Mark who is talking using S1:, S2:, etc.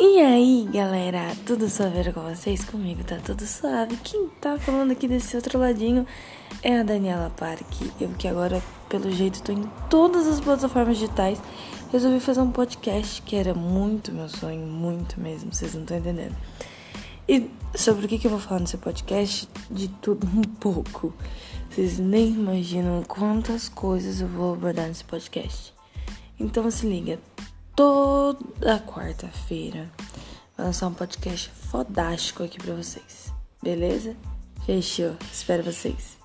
S1: E aí, galera, tudo suave com vocês? Comigo tá tudo suave. Quem tá falando aqui desse outro ladinho é a Daniela Parque. Eu que agora, pelo jeito, tô em todas as plataformas digitais. Resolvi fazer um podcast que era muito meu sonho, muito mesmo, vocês não estão entendendo. E sobre o que, que eu vou falar nesse podcast? De tudo um pouco. Vocês nem imaginam quantas coisas eu vou abordar nesse podcast. Então se liga, toda quarta-feira vou lançar um podcast fodástico aqui pra vocês. Beleza? Fechou. Espero vocês.